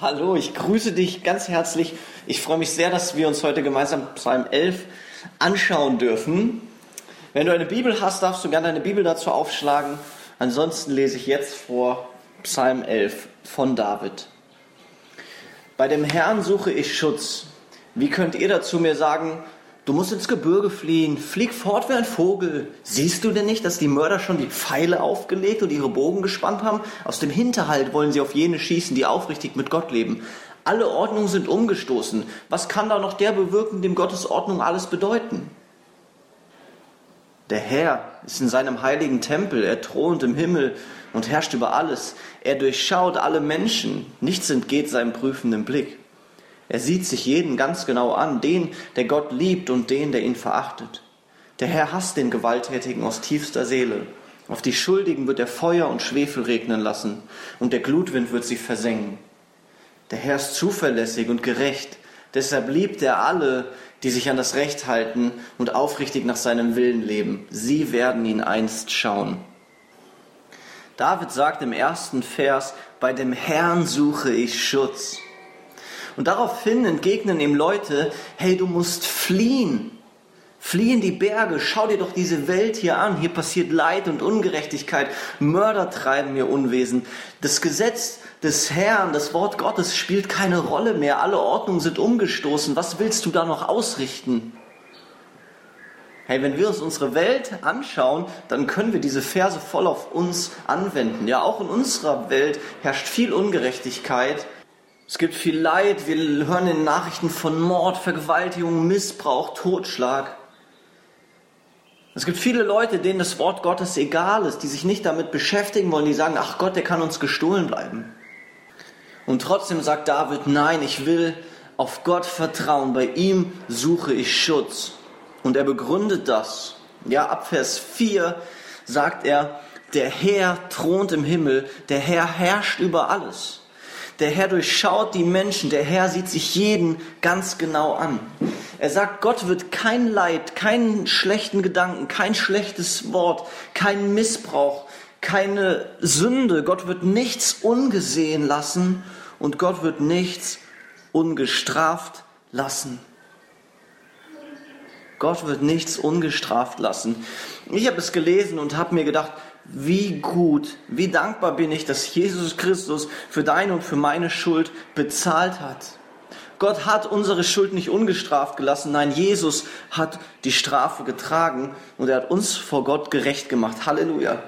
Hallo, ich grüße dich ganz herzlich. Ich freue mich sehr, dass wir uns heute gemeinsam Psalm 11 anschauen dürfen. Wenn du eine Bibel hast, darfst du gerne deine Bibel dazu aufschlagen. Ansonsten lese ich jetzt vor Psalm 11 von David. Bei dem Herrn suche ich Schutz. Wie könnt ihr dazu mir sagen, Du musst ins Gebirge fliehen, flieg fort wie ein Vogel. Siehst du denn nicht, dass die Mörder schon die Pfeile aufgelegt und ihre Bogen gespannt haben? Aus dem Hinterhalt wollen sie auf jene schießen, die aufrichtig mit Gott leben. Alle Ordnungen sind umgestoßen. Was kann da noch der bewirken, dem Gottes Ordnung alles bedeuten? Der Herr ist in seinem heiligen Tempel, er thront im Himmel und herrscht über alles. Er durchschaut alle Menschen, nichts entgeht seinem prüfenden Blick. Er sieht sich jeden ganz genau an, den, der Gott liebt und den, der ihn verachtet. Der Herr hasst den Gewalttätigen aus tiefster Seele. Auf die Schuldigen wird er Feuer und Schwefel regnen lassen, und der Glutwind wird sie versengen. Der Herr ist zuverlässig und gerecht, deshalb liebt er alle, die sich an das Recht halten und aufrichtig nach seinem Willen leben. Sie werden ihn einst schauen. David sagt im ersten Vers, bei dem Herrn suche ich Schutz. Und daraufhin entgegnen ihm Leute, hey, du musst fliehen. Flieh in die Berge, schau dir doch diese Welt hier an. Hier passiert Leid und Ungerechtigkeit. Mörder treiben hier Unwesen. Das Gesetz des Herrn, das Wort Gottes spielt keine Rolle mehr. Alle Ordnungen sind umgestoßen. Was willst du da noch ausrichten? Hey, wenn wir uns unsere Welt anschauen, dann können wir diese Verse voll auf uns anwenden. Ja, auch in unserer Welt herrscht viel Ungerechtigkeit. Es gibt viel Leid. Wir hören in Nachrichten von Mord, Vergewaltigung, Missbrauch, Totschlag. Es gibt viele Leute, denen das Wort Gottes egal ist, die sich nicht damit beschäftigen wollen, die sagen, ach Gott, der kann uns gestohlen bleiben. Und trotzdem sagt David, nein, ich will auf Gott vertrauen, bei ihm suche ich Schutz. Und er begründet das. Ja, ab Vers 4 sagt er, der Herr thront im Himmel, der Herr herrscht über alles. Der Herr durchschaut die Menschen, der Herr sieht sich jeden ganz genau an. Er sagt, Gott wird kein Leid, keinen schlechten Gedanken, kein schlechtes Wort, keinen Missbrauch, keine Sünde. Gott wird nichts ungesehen lassen und Gott wird nichts ungestraft lassen. Gott wird nichts ungestraft lassen. Ich habe es gelesen und habe mir gedacht, wie gut, wie dankbar bin ich, dass Jesus Christus für deine und für meine Schuld bezahlt hat. Gott hat unsere Schuld nicht ungestraft gelassen. Nein, Jesus hat die Strafe getragen und er hat uns vor Gott gerecht gemacht. Halleluja.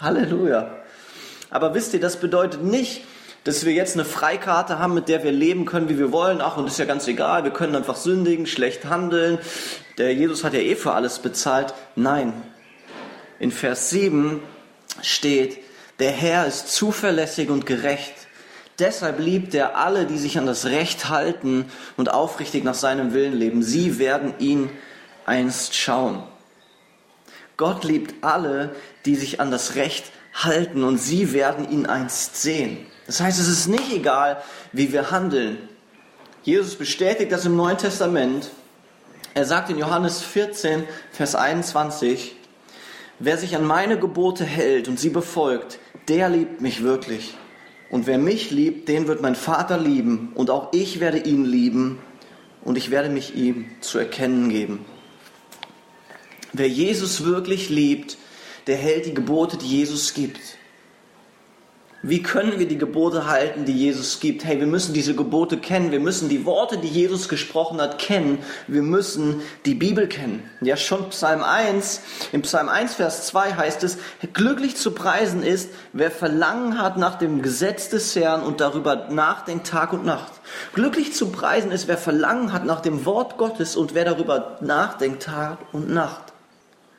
Halleluja. Aber wisst ihr, das bedeutet nicht, dass wir jetzt eine Freikarte haben, mit der wir leben können, wie wir wollen. Ach, und ist ja ganz egal, wir können einfach sündigen, schlecht handeln. Der Jesus hat ja eh für alles bezahlt. Nein, in Vers 7 steht, der Herr ist zuverlässig und gerecht. Deshalb liebt er alle, die sich an das Recht halten und aufrichtig nach seinem Willen leben. Sie werden ihn einst schauen. Gott liebt alle, die sich an das Recht halten und sie werden ihn einst sehen. Das heißt, es ist nicht egal, wie wir handeln. Jesus bestätigt das im Neuen Testament. Er sagt in Johannes 14, Vers 21, Wer sich an meine Gebote hält und sie befolgt, der liebt mich wirklich. Und wer mich liebt, den wird mein Vater lieben. Und auch ich werde ihn lieben und ich werde mich ihm zu erkennen geben. Wer Jesus wirklich liebt, der hält die Gebote, die Jesus gibt. Wie können wir die Gebote halten, die Jesus gibt? Hey, wir müssen diese Gebote kennen. Wir müssen die Worte, die Jesus gesprochen hat, kennen. Wir müssen die Bibel kennen. Ja, schon Psalm 1, im Psalm 1, Vers 2 heißt es, glücklich zu preisen ist, wer Verlangen hat nach dem Gesetz des Herrn und darüber nachdenkt Tag und Nacht. Glücklich zu preisen ist, wer Verlangen hat nach dem Wort Gottes und wer darüber nachdenkt Tag und Nacht.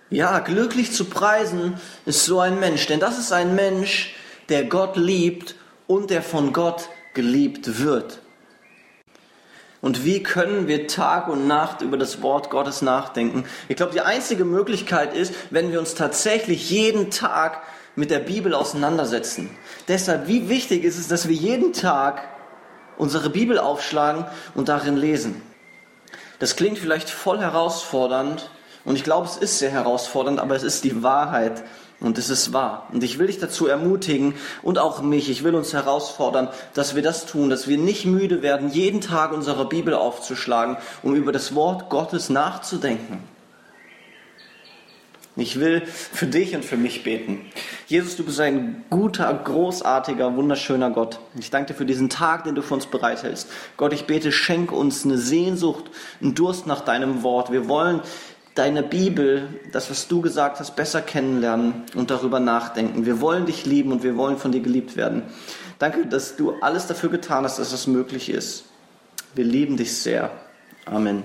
Ja, glücklich zu preisen ist so ein Mensch, denn das ist ein Mensch, der Gott liebt und der von Gott geliebt wird. Und wie können wir Tag und Nacht über das Wort Gottes nachdenken? Ich glaube, die einzige Möglichkeit ist, wenn wir uns tatsächlich jeden Tag mit der Bibel auseinandersetzen. Deshalb, wie wichtig ist es, dass wir jeden Tag unsere Bibel aufschlagen und darin lesen? Das klingt vielleicht voll herausfordernd und ich glaube, es ist sehr herausfordernd, aber es ist die Wahrheit. Und es ist wahr. Und ich will dich dazu ermutigen und auch mich, ich will uns herausfordern, dass wir das tun, dass wir nicht müde werden, jeden Tag unsere Bibel aufzuschlagen, um über das Wort Gottes nachzudenken. Ich will für dich und für mich beten. Jesus, du bist ein guter, großartiger, wunderschöner Gott. Ich danke dir für diesen Tag, den du für uns bereithältst. Gott, ich bete, schenk uns eine Sehnsucht, einen Durst nach deinem Wort. Wir wollen deine Bibel, das, was du gesagt hast, besser kennenlernen und darüber nachdenken. Wir wollen dich lieben und wir wollen von dir geliebt werden. Danke, dass du alles dafür getan hast, dass das möglich ist. Wir lieben dich sehr. Amen.